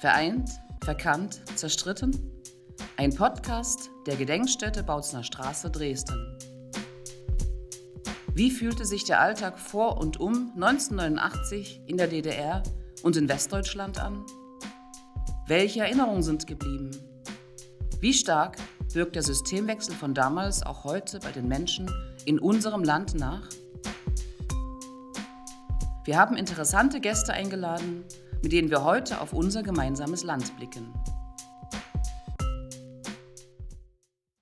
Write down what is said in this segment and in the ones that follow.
Vereint, verkannt, zerstritten? Ein Podcast der Gedenkstätte Bautzner Straße Dresden. Wie fühlte sich der Alltag vor und um 1989 in der DDR und in Westdeutschland an? Welche Erinnerungen sind geblieben? Wie stark wirkt der Systemwechsel von damals auch heute bei den Menschen in unserem Land nach? Wir haben interessante Gäste eingeladen, mit denen wir heute auf unser gemeinsames Land blicken.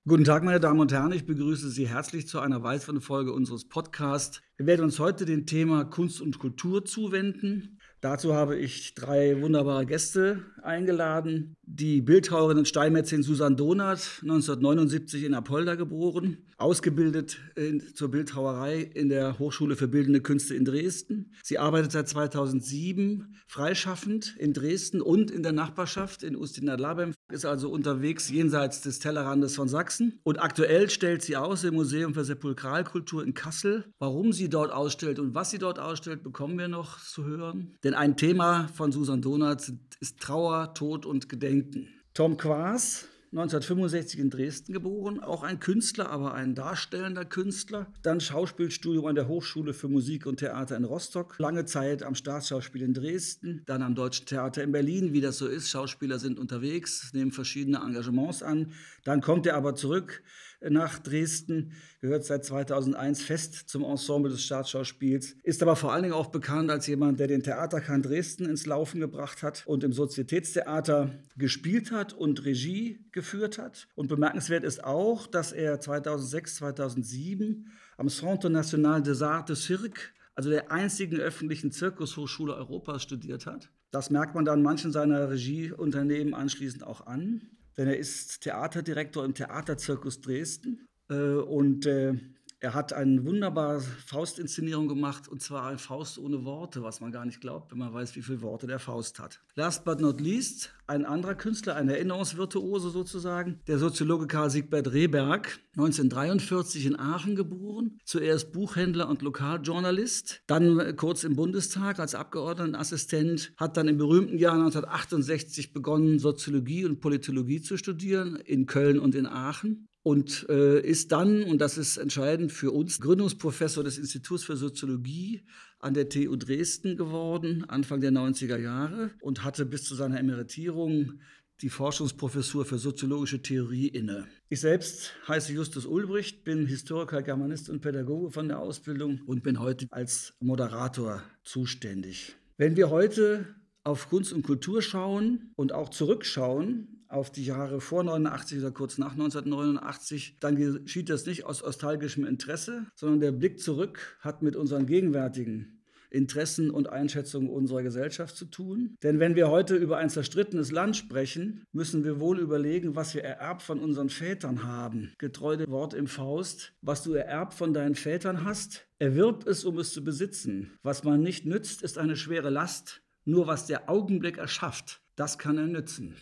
Guten Tag, meine Damen und Herren. Ich begrüße Sie herzlich zu einer weiteren Folge unseres Podcasts. Wir werden uns heute dem Thema Kunst und Kultur zuwenden. Dazu habe ich drei wunderbare Gäste eingeladen. Die Bildhauerin und Steinmetzin Susanne Donath, 1979 in Apolda geboren, ausgebildet in, zur Bildhauerei in der Hochschule für Bildende Künste in Dresden. Sie arbeitet seit 2007 freischaffend in Dresden und in der Nachbarschaft in Ustinad-Labem, ist also unterwegs jenseits des Tellerrandes von Sachsen. Und aktuell stellt sie aus im Museum für Sepulkralkultur in Kassel. Warum sie dort ausstellt und was sie dort ausstellt, bekommen wir noch zu hören. Denn ein Thema von Susan Donath ist Trauer, Tod und Gedenken. Tom Quaas, 1965 in Dresden geboren, auch ein Künstler, aber ein darstellender Künstler. Dann Schauspielstudium an der Hochschule für Musik und Theater in Rostock. Lange Zeit am Staatsschauspiel in Dresden, dann am Deutschen Theater in Berlin, wie das so ist. Schauspieler sind unterwegs, nehmen verschiedene Engagements an. Dann kommt er aber zurück nach Dresden, gehört seit 2001 fest zum Ensemble des Staatsschauspiels, ist aber vor allen Dingen auch bekannt als jemand, der den Theaterkern Dresden ins Laufen gebracht hat und im Sozietätstheater gespielt hat und Regie geführt hat. Und bemerkenswert ist auch, dass er 2006, 2007 am Centre National des Arts de Cirque also der einzigen öffentlichen Zirkushochschule Europas studiert hat. Das merkt man dann manchen seiner Regieunternehmen anschließend auch an denn er ist Theaterdirektor im Theaterzirkus Dresden äh, und äh, er hat eine wunderbare Faustinszenierung gemacht, und zwar ein Faust ohne Worte, was man gar nicht glaubt, wenn man weiß, wie viele Worte der Faust hat. Last but not least, ein anderer Künstler, ein Erinnerungsvirtuose sozusagen, der Soziologe Karl Siegbert Rehberg, 1943 in Aachen geboren, zuerst Buchhändler und Lokaljournalist, dann kurz im Bundestag als Abgeordnetenassistent, hat dann im berühmten Jahr 1968 begonnen, Soziologie und Politologie zu studieren in Köln und in Aachen und äh, ist dann, und das ist entscheidend für uns, Gründungsprofessor des Instituts für Soziologie an der TU Dresden geworden, Anfang der 90er Jahre, und hatte bis zu seiner Emeritierung die Forschungsprofessur für soziologische Theorie inne. Ich selbst heiße Justus Ulbricht, bin Historiker, Germanist und Pädagoge von der Ausbildung und bin heute als Moderator zuständig. Wenn wir heute auf Kunst und Kultur schauen und auch zurückschauen, auf die Jahre vor 89 oder kurz nach 1989, dann geschieht das nicht aus nostalgischem Interesse, sondern der Blick zurück hat mit unseren gegenwärtigen Interessen und Einschätzungen unserer Gesellschaft zu tun. Denn wenn wir heute über ein zerstrittenes Land sprechen, müssen wir wohl überlegen, was wir ererbt von unseren Vätern haben. Getreu dem Wort im Faust, was du ererbt von deinen Vätern hast, erwirb es, um es zu besitzen. Was man nicht nützt, ist eine schwere Last. Nur was der Augenblick erschafft, das kann er nützen.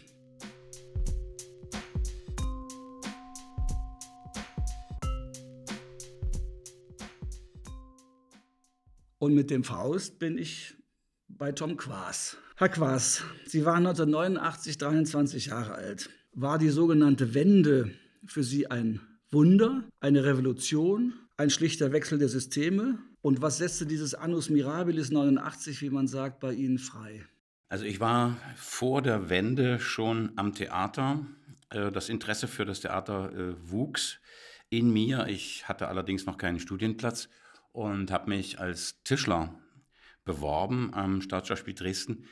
Und mit dem Faust bin ich bei Tom Quaas. Herr Quaas, Sie waren 1989 23 Jahre alt. War die sogenannte Wende für Sie ein Wunder, eine Revolution, ein schlichter Wechsel der Systeme? Und was setzte dieses Annus Mirabilis 89, wie man sagt, bei Ihnen frei? Also ich war vor der Wende schon am Theater. Äh, das Interesse für das Theater äh, wuchs in mir. Ich hatte allerdings noch keinen Studienplatz und habe mich als Tischler beworben am Staatsschauspiel Dresden.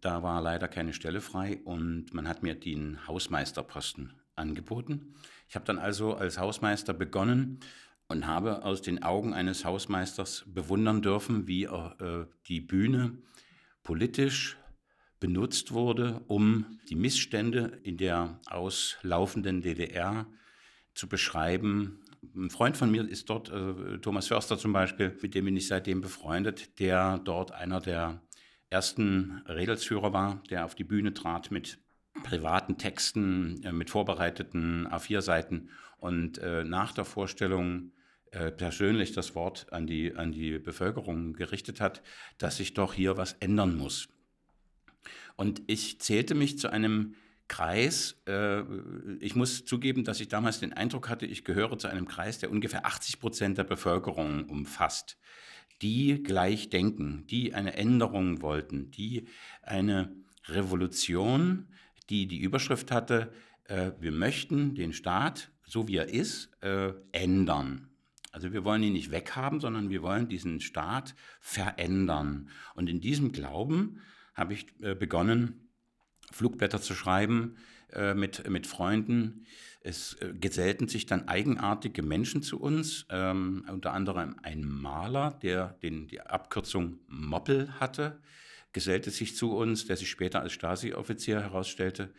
Da war leider keine Stelle frei und man hat mir den Hausmeisterposten angeboten. Ich habe dann also als Hausmeister begonnen und habe aus den Augen eines Hausmeisters bewundern dürfen, wie äh, die Bühne politisch benutzt wurde, um die Missstände in der auslaufenden DDR zu beschreiben ein Freund von mir ist dort, äh, Thomas Förster zum Beispiel, mit dem bin ich seitdem befreundet, der dort einer der ersten Redelsführer war, der auf die Bühne trat mit privaten Texten, äh, mit vorbereiteten A4-Seiten und äh, nach der Vorstellung äh, persönlich das Wort an die, an die Bevölkerung gerichtet hat, dass sich doch hier was ändern muss. Und ich zählte mich zu einem Kreis, äh, ich muss zugeben, dass ich damals den Eindruck hatte, ich gehöre zu einem Kreis, der ungefähr 80 Prozent der Bevölkerung umfasst, die gleich denken, die eine Änderung wollten, die eine Revolution, die die Überschrift hatte, äh, wir möchten den Staat, so wie er ist, äh, ändern. Also wir wollen ihn nicht weghaben, sondern wir wollen diesen Staat verändern. Und in diesem Glauben habe ich äh, begonnen, Flugblätter zu schreiben äh, mit, mit Freunden. Es äh, gesellten sich dann eigenartige Menschen zu uns, ähm, unter anderem ein Maler, der den, die Abkürzung Moppel hatte, gesellte sich zu uns, der sich später als Stasi-Offizier herausstellte,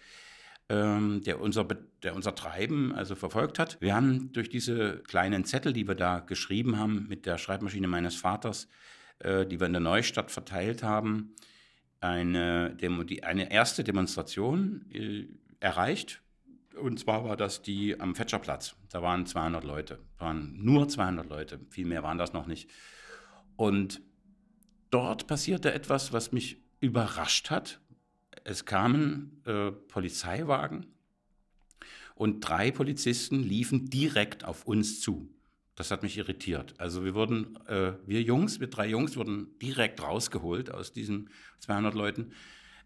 ähm, der, unser, der unser Treiben also verfolgt hat. Wir haben durch diese kleinen Zettel, die wir da geschrieben haben mit der Schreibmaschine meines Vaters, äh, die wir in der Neustadt verteilt haben, eine, Demo, die, eine erste Demonstration äh, erreicht. Und zwar war das die am Fetscherplatz. Da waren 200 Leute, waren nur 200 Leute, viel mehr waren das noch nicht. Und dort passierte etwas, was mich überrascht hat. Es kamen äh, Polizeiwagen und drei Polizisten liefen direkt auf uns zu. Das hat mich irritiert. Also wir wurden, äh, wir Jungs, wir drei Jungs wurden direkt rausgeholt aus diesen 200 Leuten,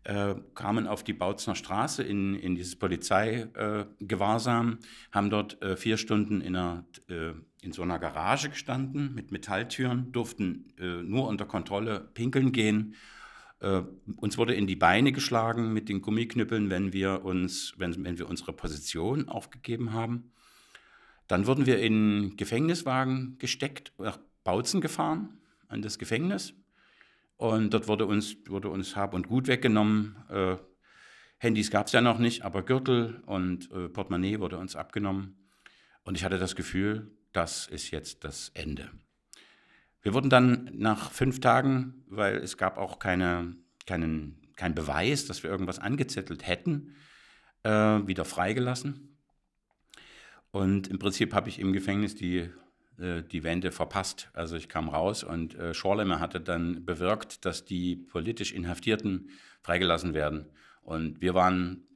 äh, kamen auf die Bautzner Straße in, in dieses Polizeigewahrsam, haben dort äh, vier Stunden in, einer, äh, in so einer Garage gestanden mit Metalltüren, durften äh, nur unter Kontrolle pinkeln gehen. uns wurde in die Beine geschlagen mit den Gummiknüppeln, wenn wir, uns, wenn, wenn wir unsere Position aufgegeben haben. Dann wurden wir in Gefängniswagen gesteckt, nach Bautzen gefahren, an das Gefängnis. Und dort wurde uns, wurde uns Hab und Gut weggenommen. Äh, Handys gab es ja noch nicht, aber Gürtel und äh, Portemonnaie wurde uns abgenommen. Und ich hatte das Gefühl, das ist jetzt das Ende. Wir wurden dann nach fünf Tagen, weil es gab auch keine, keinen, keinen Beweis, dass wir irgendwas angezettelt hätten, äh, wieder freigelassen. Und im Prinzip habe ich im Gefängnis die, äh, die Wende verpasst. Also ich kam raus und äh, Schorlemer hatte dann bewirkt, dass die politisch Inhaftierten freigelassen werden. Und wir waren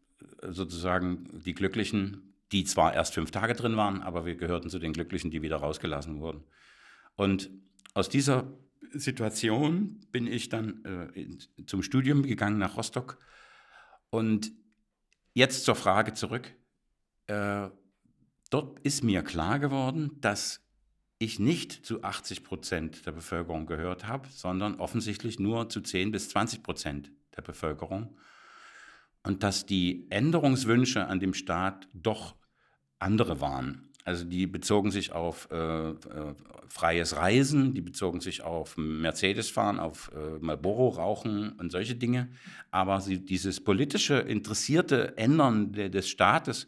äh, sozusagen die Glücklichen, die zwar erst fünf Tage drin waren, aber wir gehörten zu den Glücklichen, die wieder rausgelassen wurden. Und aus dieser Situation bin ich dann äh, zum Studium gegangen nach Rostock. Und jetzt zur Frage zurück. Äh, Dort ist mir klar geworden, dass ich nicht zu 80 Prozent der Bevölkerung gehört habe, sondern offensichtlich nur zu 10 bis 20 Prozent der Bevölkerung. Und dass die Änderungswünsche an dem Staat doch andere waren. Also die bezogen sich auf äh, äh, freies Reisen, die bezogen sich auf Mercedes-Fahren, auf äh, Marlboro-Rauchen und solche Dinge. Aber sie, dieses politische, interessierte Ändern de, des Staates,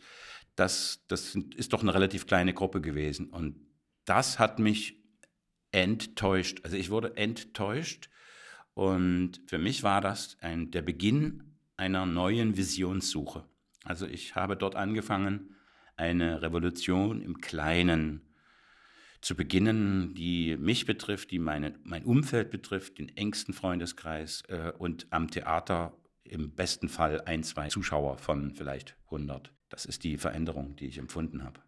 das, das ist doch eine relativ kleine Gruppe gewesen. Und das hat mich enttäuscht. Also ich wurde enttäuscht. Und für mich war das ein, der Beginn einer neuen Visionssuche. Also ich habe dort angefangen, eine Revolution im Kleinen zu beginnen, die mich betrifft, die meine, mein Umfeld betrifft, den engsten Freundeskreis äh, und am Theater im besten Fall ein, zwei Zuschauer von vielleicht 100. Das ist die Veränderung, die ich empfunden habe.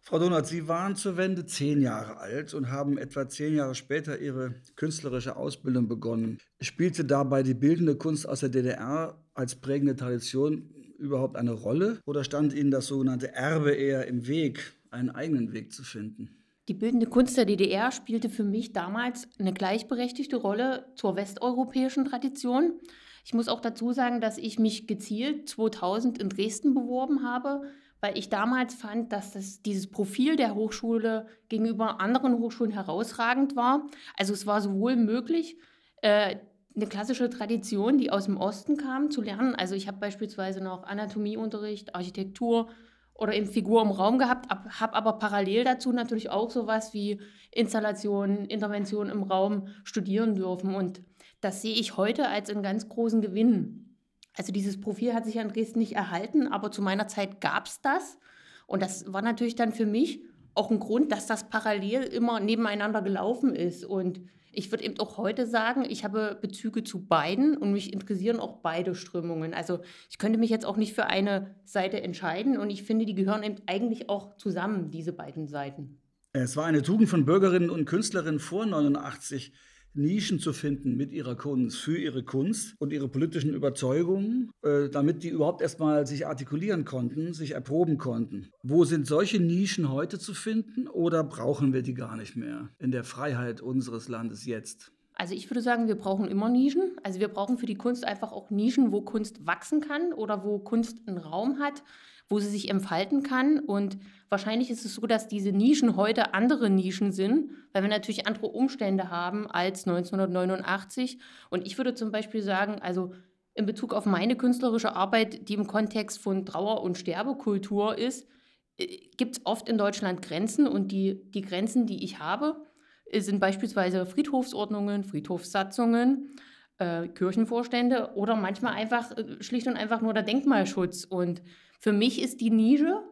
Frau Donat, Sie waren zur Wende zehn Jahre alt und haben etwa zehn Jahre später Ihre künstlerische Ausbildung begonnen. Spielte dabei die bildende Kunst aus der DDR als prägende Tradition überhaupt eine Rolle oder stand Ihnen das sogenannte Erbe eher im Weg, einen eigenen Weg zu finden? Die bildende Kunst der DDR spielte für mich damals eine gleichberechtigte Rolle zur westeuropäischen Tradition. Ich muss auch dazu sagen, dass ich mich gezielt 2000 in Dresden beworben habe, weil ich damals fand, dass das, dieses Profil der Hochschule gegenüber anderen Hochschulen herausragend war. Also es war sowohl möglich, äh, eine klassische Tradition, die aus dem Osten kam, zu lernen. Also ich habe beispielsweise noch Anatomieunterricht, Architektur oder eben Figur im Raum gehabt, habe aber parallel dazu natürlich auch sowas wie Installationen, Interventionen im Raum studieren dürfen. Und das sehe ich heute als einen ganz großen Gewinn. Also dieses Profil hat sich an Dresden nicht erhalten, aber zu meiner Zeit gab es das. Und das war natürlich dann für mich auch ein Grund, dass das parallel immer nebeneinander gelaufen ist. Und ich würde eben auch heute sagen, ich habe Bezüge zu beiden und mich interessieren auch beide Strömungen. Also ich könnte mich jetzt auch nicht für eine Seite entscheiden und ich finde, die gehören eben eigentlich auch zusammen, diese beiden Seiten. Es war eine Tugend von Bürgerinnen und Künstlerinnen vor 89, Nischen zu finden mit ihrer Kunst, für ihre Kunst und ihre politischen Überzeugungen, äh, damit die überhaupt erstmal sich artikulieren konnten, sich erproben konnten. Wo sind solche Nischen heute zu finden oder brauchen wir die gar nicht mehr in der Freiheit unseres Landes jetzt? Also ich würde sagen, wir brauchen immer Nischen. Also wir brauchen für die Kunst einfach auch Nischen, wo Kunst wachsen kann oder wo Kunst einen Raum hat, wo sie sich entfalten kann. Und wahrscheinlich ist es so, dass diese Nischen heute andere Nischen sind, weil wir natürlich andere Umstände haben als 1989. Und ich würde zum Beispiel sagen, also in Bezug auf meine künstlerische Arbeit, die im Kontext von Trauer- und Sterbekultur ist, äh, gibt es oft in Deutschland Grenzen und die, die Grenzen, die ich habe, äh, sind beispielsweise Friedhofsordnungen, Friedhofssatzungen, äh, Kirchenvorstände oder manchmal einfach schlicht und einfach nur der Denkmalschutz. Und für mich ist die Nische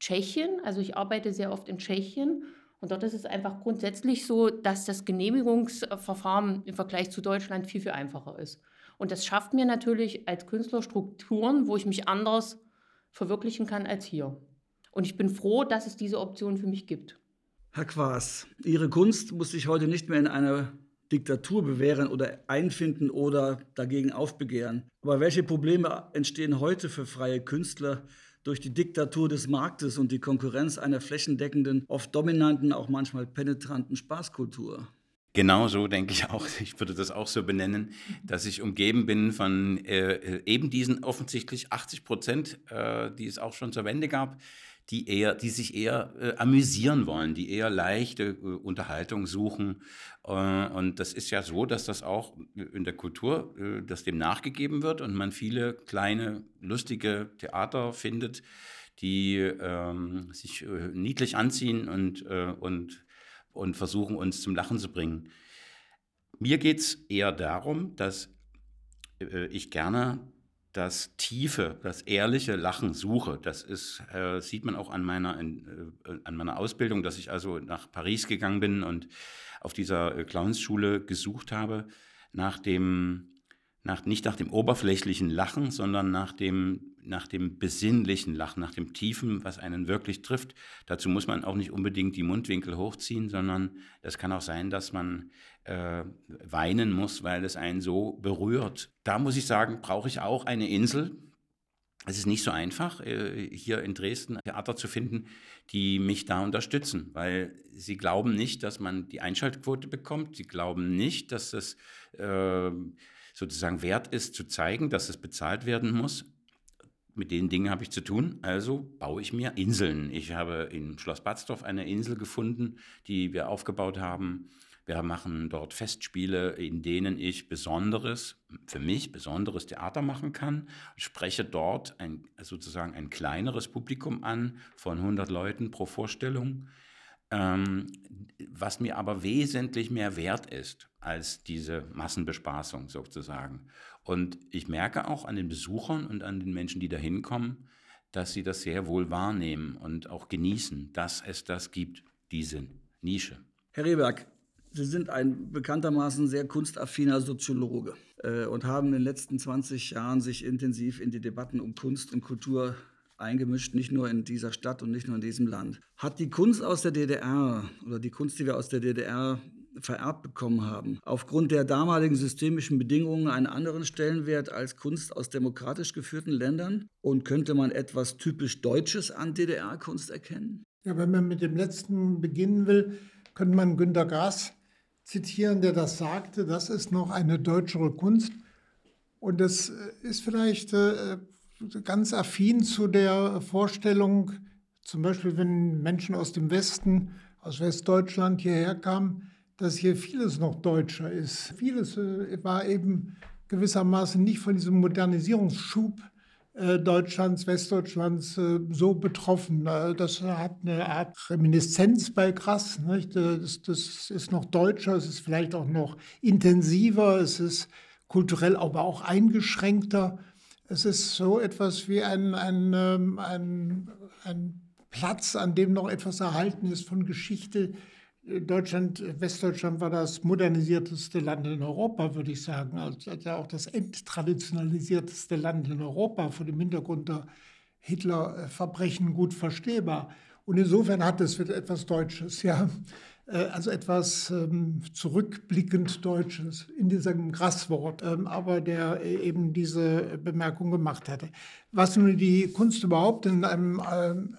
Tschechien, also ich arbeite sehr oft in Tschechien und dort ist es einfach grundsätzlich so, dass das Genehmigungsverfahren im Vergleich zu Deutschland viel, viel einfacher ist. Und das schafft mir natürlich als Künstler Strukturen, wo ich mich anders verwirklichen kann als hier. Und ich bin froh, dass es diese Option für mich gibt. Herr Quaas, Ihre Kunst muss sich heute nicht mehr in einer Diktatur bewähren oder einfinden oder dagegen aufbegehren. Aber welche Probleme entstehen heute für freie Künstler durch die Diktatur des Marktes und die Konkurrenz einer flächendeckenden, oft dominanten, auch manchmal penetranten Spaßkultur? Genau so denke ich auch. Ich würde das auch so benennen, dass ich umgeben bin von äh, eben diesen offensichtlich 80 Prozent, äh, die es auch schon zur Wende gab, die, eher, die sich eher äh, amüsieren wollen, die eher leichte äh, Unterhaltung suchen. Äh, und das ist ja so, dass das auch in der Kultur, äh, dass dem nachgegeben wird und man viele kleine, lustige Theater findet, die ähm, sich äh, niedlich anziehen und, äh, und, und versuchen, uns zum Lachen zu bringen. Mir geht es eher darum, dass ich gerne das tiefe, das ehrliche Lachen suche. Das ist, äh, sieht man auch an meiner, in, äh, an meiner Ausbildung, dass ich also nach Paris gegangen bin und auf dieser äh, Clownsschule gesucht habe nach dem, nach, nicht nach dem oberflächlichen Lachen, sondern nach dem, nach dem besinnlichen Lachen, nach dem tiefen, was einen wirklich trifft. Dazu muss man auch nicht unbedingt die Mundwinkel hochziehen, sondern es kann auch sein, dass man äh, weinen muss, weil es einen so berührt. Da muss ich sagen, brauche ich auch eine Insel. Es ist nicht so einfach, äh, hier in Dresden Theater zu finden, die mich da unterstützen, weil sie glauben nicht, dass man die Einschaltquote bekommt. Sie glauben nicht, dass es äh, sozusagen wert ist, zu zeigen, dass es bezahlt werden muss. Mit den Dingen habe ich zu tun, also baue ich mir Inseln. Ich habe in Schloss Batzdorf eine Insel gefunden, die wir aufgebaut haben wir machen dort Festspiele, in denen ich besonderes, für mich besonderes Theater machen kann. Ich spreche dort ein, sozusagen ein kleineres Publikum an von 100 Leuten pro Vorstellung, ähm, was mir aber wesentlich mehr wert ist als diese Massenbespaßung sozusagen. Und ich merke auch an den Besuchern und an den Menschen, die da hinkommen, dass sie das sehr wohl wahrnehmen und auch genießen, dass es das gibt, diese Nische. Herr Rehberg, Sie sind ein bekanntermaßen sehr kunstaffiner Soziologe äh, und haben in den letzten 20 Jahren sich intensiv in die Debatten um Kunst und Kultur eingemischt, nicht nur in dieser Stadt und nicht nur in diesem Land. Hat die Kunst aus der DDR oder die Kunst, die wir aus der DDR vererbt bekommen haben, aufgrund der damaligen systemischen Bedingungen einen anderen Stellenwert als Kunst aus demokratisch geführten Ländern? Und könnte man etwas typisch Deutsches an DDR-Kunst erkennen? Ja, wenn man mit dem letzten beginnen will, könnte man Günter Grass zitieren, der das sagte, das ist noch eine deutschere Kunst. Und das äh, ist vielleicht äh, ganz affin zu der Vorstellung, zum Beispiel wenn Menschen aus dem Westen, aus Westdeutschland hierher kamen, dass hier vieles noch deutscher ist. Vieles äh, war eben gewissermaßen nicht von diesem Modernisierungsschub äh, Deutschlands, Westdeutschlands äh, so betroffen. Äh, das hat eine Art Reminiszenz bei Grass. Das, das, ist noch deutscher, es ist vielleicht auch noch intensiver, es ist kulturell aber auch eingeschränkter. Es ist so etwas wie ein, ein, ähm, ein, ein Platz, an dem noch etwas erhalten ist von Geschichte, Deutschland, Westdeutschland war das modernisierteste Land in Europa, würde ich sagen. Also auch das enttraditionalisierteste Land in Europa vor dem Hintergrund der Hitler-Verbrechen gut verstehbar. Und insofern hat es etwas Deutsches, ja. Äh, also etwas ähm, zurückblickend Deutsches in diesem Grasswort, ähm, aber der eben diese Bemerkung gemacht hatte. Was nun die Kunst überhaupt in einem ähm,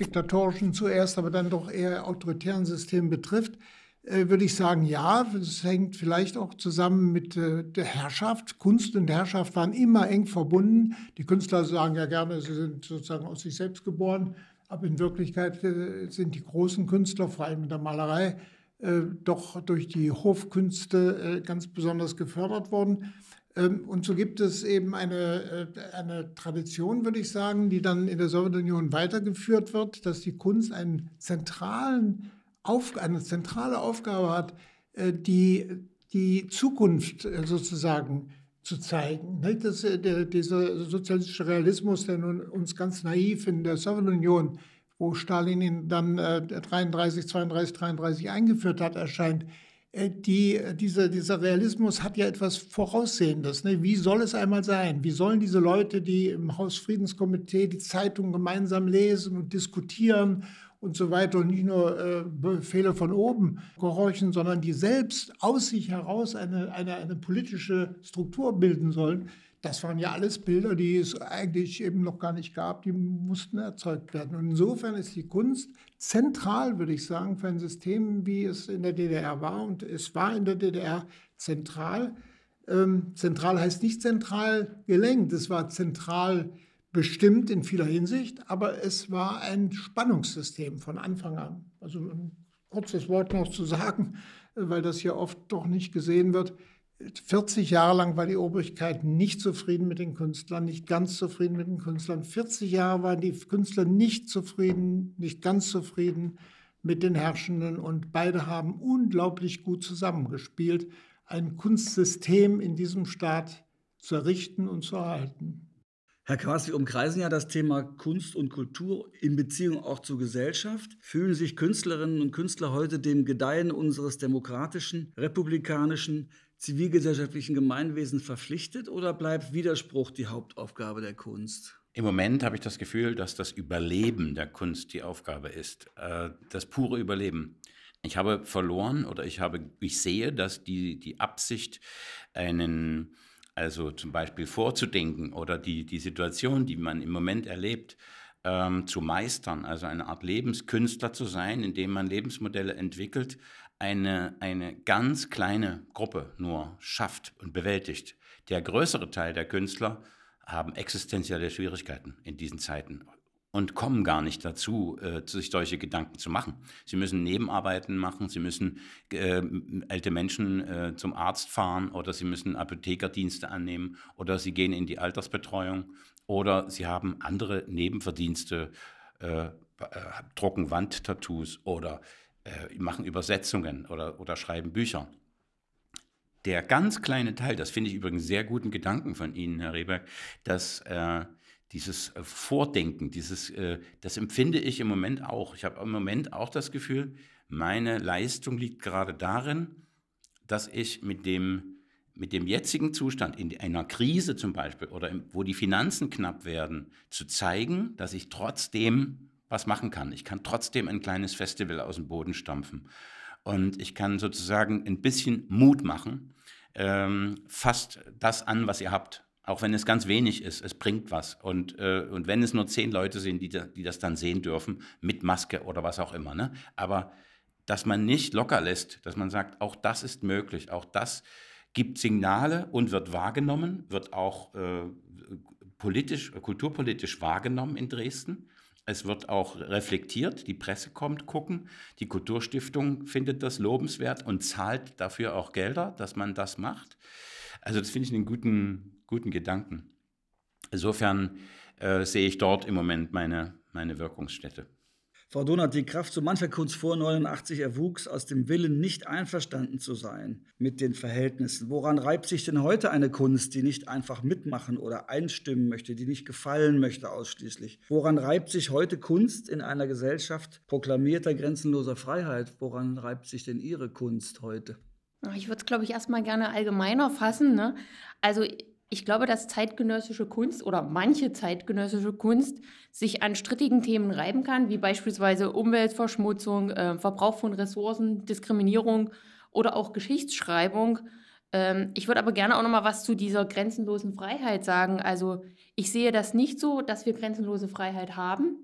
diktatorischen zuerst, aber dann doch eher autoritären System betrifft, äh, würde ich sagen, ja, es hängt vielleicht auch zusammen mit äh, der Herrschaft. Kunst und Herrschaft waren immer eng verbunden. Die Künstler sagen ja gerne, sie sind sozusagen aus sich selbst geboren. Aber in Wirklichkeit äh, sind die großen Künstler, vor allem in der Malerei, doch durch die Hofkünste ganz besonders gefördert worden. Ähm, und so gibt es eben eine, eine Tradition, würde ich sagen, die dann in der Sowjetunion weitergeführt wird, dass die Kunst einen zentralen Auf, eine zentrale Aufgabe hat, die, die Zukunft sozusagen zu zeigen. Das, äh, der, dieser sozialistische Realismus, der nun uns ganz naiv in der Sowjetunion, wo Stalin ihn dann äh, 33, 32, 33 eingeführt hat, erscheint, äh, die, dieser, dieser Realismus hat ja etwas Voraussehendes. Ne? Wie soll es einmal sein? Wie sollen diese Leute, die im Hausfriedenskomitee die Zeitung gemeinsam lesen und diskutieren und so weiter und nicht nur äh, Befehle von oben gehorchen, sondern die selbst aus sich heraus eine, eine, eine politische Struktur bilden sollen. Das waren ja alles Bilder, die es eigentlich eben noch gar nicht gab, die mussten erzeugt werden. Und insofern ist die Kunst zentral, würde ich sagen, für ein System, wie es in der DDR war. Und es war in der DDR zentral. Ähm, zentral heißt nicht zentral gelenkt, es war zentral bestimmt in vieler Hinsicht, aber es war ein Spannungssystem von Anfang an. Also ein kurzes Wort noch zu sagen, weil das hier oft doch nicht gesehen wird. 40 Jahre lang war die Obrigkeit nicht zufrieden mit den Künstlern, nicht ganz zufrieden mit den Künstlern. 40 Jahre waren die Künstler nicht zufrieden, nicht ganz zufrieden mit den Herrschenden und beide haben unglaublich gut zusammengespielt, ein Kunstsystem in diesem Staat zu errichten und zu erhalten. Herr Quast, Sie umkreisen ja das Thema Kunst und Kultur in Beziehung auch zur Gesellschaft. Fühlen sich Künstlerinnen und Künstler heute dem Gedeihen unseres demokratischen, republikanischen, zivilgesellschaftlichen Gemeinwesens verpflichtet oder bleibt Widerspruch die Hauptaufgabe der Kunst? Im Moment habe ich das Gefühl, dass das Überleben der Kunst die Aufgabe ist, äh, das pure Überleben. Ich habe verloren oder ich habe, ich sehe, dass die, die Absicht, einen also zum Beispiel vorzudenken oder die, die Situation, die man im Moment erlebt, ähm, zu meistern, also eine Art Lebenskünstler zu sein, indem man Lebensmodelle entwickelt, eine, eine ganz kleine Gruppe nur schafft und bewältigt. Der größere Teil der Künstler haben existenzielle Schwierigkeiten in diesen Zeiten und kommen gar nicht dazu, äh, sich solche Gedanken zu machen. Sie müssen Nebenarbeiten machen, sie müssen äh, alte Menschen äh, zum Arzt fahren oder sie müssen Apothekerdienste annehmen oder sie gehen in die Altersbetreuung oder sie haben andere Nebenverdienste, äh, äh drucken Wandtattoos oder äh, machen Übersetzungen oder, oder schreiben Bücher. Der ganz kleine Teil, das finde ich übrigens sehr guten Gedanken von Ihnen, Herr Rehberg, dass äh, dieses äh, Vordenken, dieses, äh, das empfinde ich im Moment auch. Ich habe im Moment auch das Gefühl, meine Leistung liegt gerade darin, dass ich mit dem, mit dem jetzigen Zustand in einer Krise zum Beispiel oder wo die Finanzen knapp werden, zu zeigen, dass ich trotzdem was machen kann. Ich kann trotzdem ein kleines Festival aus dem Boden stampfen. Und ich kann sozusagen ein bisschen Mut machen. Ähm, fasst das an, was ihr habt. Auch wenn es ganz wenig ist, es bringt was. Und, äh, und wenn es nur zehn Leute sind, die, die das dann sehen dürfen, mit Maske oder was auch immer. Ne? Aber dass man nicht locker lässt, dass man sagt, auch das ist möglich, auch das gibt Signale und wird wahrgenommen, wird auch äh, politisch, kulturpolitisch wahrgenommen in Dresden. Es wird auch reflektiert, die Presse kommt gucken, die Kulturstiftung findet das lobenswert und zahlt dafür auch Gelder, dass man das macht. Also das finde ich einen guten, guten Gedanken. Insofern äh, sehe ich dort im Moment meine, meine Wirkungsstätte. Frau Donat, die Kraft so mancher Kunst vor 89 erwuchs aus dem Willen, nicht einverstanden zu sein mit den Verhältnissen. Woran reibt sich denn heute eine Kunst, die nicht einfach mitmachen oder einstimmen möchte, die nicht gefallen möchte ausschließlich? Woran reibt sich heute Kunst in einer Gesellschaft proklamierter grenzenloser Freiheit? Woran reibt sich denn Ihre Kunst heute? Ich würde es, glaube ich, erstmal gerne allgemeiner fassen. Ne? Also ich glaube, dass zeitgenössische Kunst oder manche zeitgenössische Kunst sich an strittigen Themen reiben kann, wie beispielsweise Umweltverschmutzung, äh, Verbrauch von Ressourcen, Diskriminierung oder auch Geschichtsschreibung. Ähm, ich würde aber gerne auch noch mal was zu dieser grenzenlosen Freiheit sagen. Also ich sehe das nicht so, dass wir grenzenlose Freiheit haben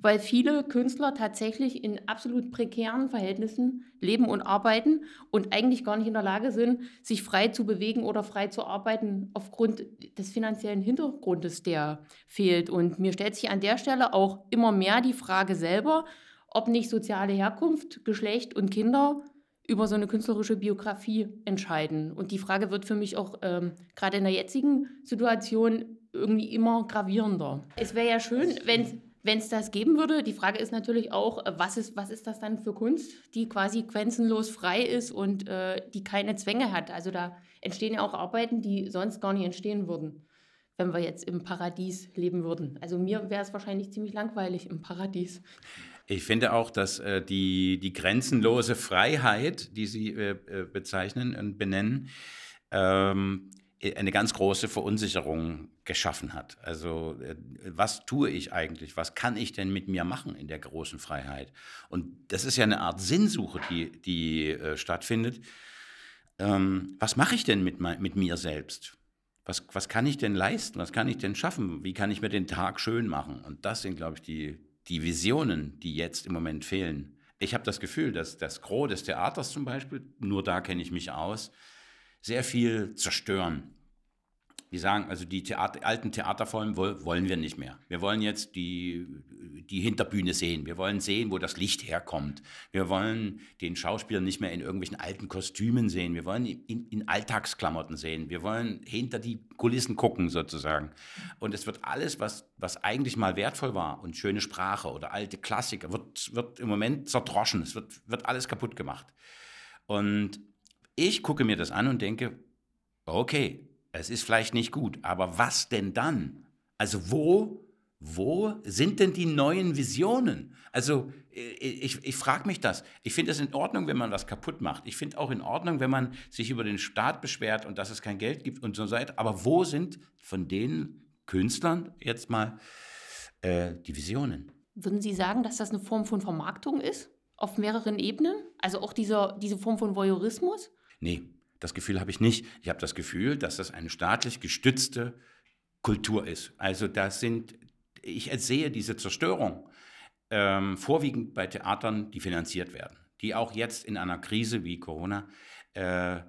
weil viele Künstler tatsächlich in absolut prekären Verhältnissen leben und arbeiten und eigentlich gar nicht in der Lage sind, sich frei zu bewegen oder frei zu arbeiten aufgrund des finanziellen Hintergrundes, der fehlt. Und mir stellt sich an der Stelle auch immer mehr die Frage selber, ob nicht soziale Herkunft, Geschlecht und Kinder über so eine künstlerische Biografie entscheiden. Und die Frage wird für mich auch ähm, gerade in der jetzigen Situation irgendwie immer gravierender. Es wäre ja schön, wenn wenn es das geben würde, die Frage ist natürlich auch, äh, was ist, was ist das dann für Kunst, die quasi grenzenlos frei ist und äh, die keine Zwänge hat. Also da entstehen ja auch Arbeiten, die sonst gar nicht entstehen würden, wenn wir jetzt im Paradies leben würden. Also mir wäre es wahrscheinlich ziemlich langweilig im Paradies. Ich finde auch, dass äh, die, die grenzenlose Freiheit, die Sie äh, äh bezeichnen und benennen, ähm, eine ganz große Verunsicherung geschaffen hat. Also äh, was tue ich eigentlich? Was kann ich denn mit mir machen in der großen Freiheit? Und das ist ja eine Art Sinnsuche, die, die äh, stattfindet. Ähm, was mache ich denn mit, mit mir selbst? Was, was kann ich denn leisten? Was kann ich denn schaffen? Wie kann ich mir den Tag schön machen? Und das sind, glaube ich, die, die Visionen, die jetzt im Moment fehlen. Ich habe das Gefühl, dass das Gros des Theaters zum Beispiel, nur da kenne ich mich aus, sehr viel zerstören. Die sagen, also die Theater, alten Theaterformen wollen wir nicht mehr. Wir wollen jetzt die, die Hinterbühne sehen. Wir wollen sehen, wo das Licht herkommt. Wir wollen den Schauspieler nicht mehr in irgendwelchen alten Kostümen sehen. Wir wollen in, in Alltagsklamotten sehen. Wir wollen hinter die Kulissen gucken sozusagen. Und es wird alles, was, was eigentlich mal wertvoll war und schöne Sprache oder alte Klassiker, wird, wird im Moment zerdroschen. Es wird, wird alles kaputt gemacht. Und ich gucke mir das an und denke, okay, es ist vielleicht nicht gut, aber was denn dann? Also wo, wo sind denn die neuen Visionen? Also äh, ich, ich frage mich das. Ich finde es in Ordnung, wenn man was kaputt macht. Ich finde auch in Ordnung, wenn man sich über den Staat beschwert und dass es kein Geld gibt und so weiter. Aber wo sind von den Künstlern jetzt mal äh, die Visionen? Würden Sie sagen, dass das eine Form von Vermarktung ist? Auf mehreren Ebenen? Also auch dieser, diese Form von Voyeurismus? Nee, das Gefühl habe ich nicht. Ich habe das Gefühl, dass das eine staatlich gestützte Kultur ist. Also das sind, ich sehe diese Zerstörung ähm, vorwiegend bei Theatern, die finanziert werden, die auch jetzt in einer Krise wie Corona äh,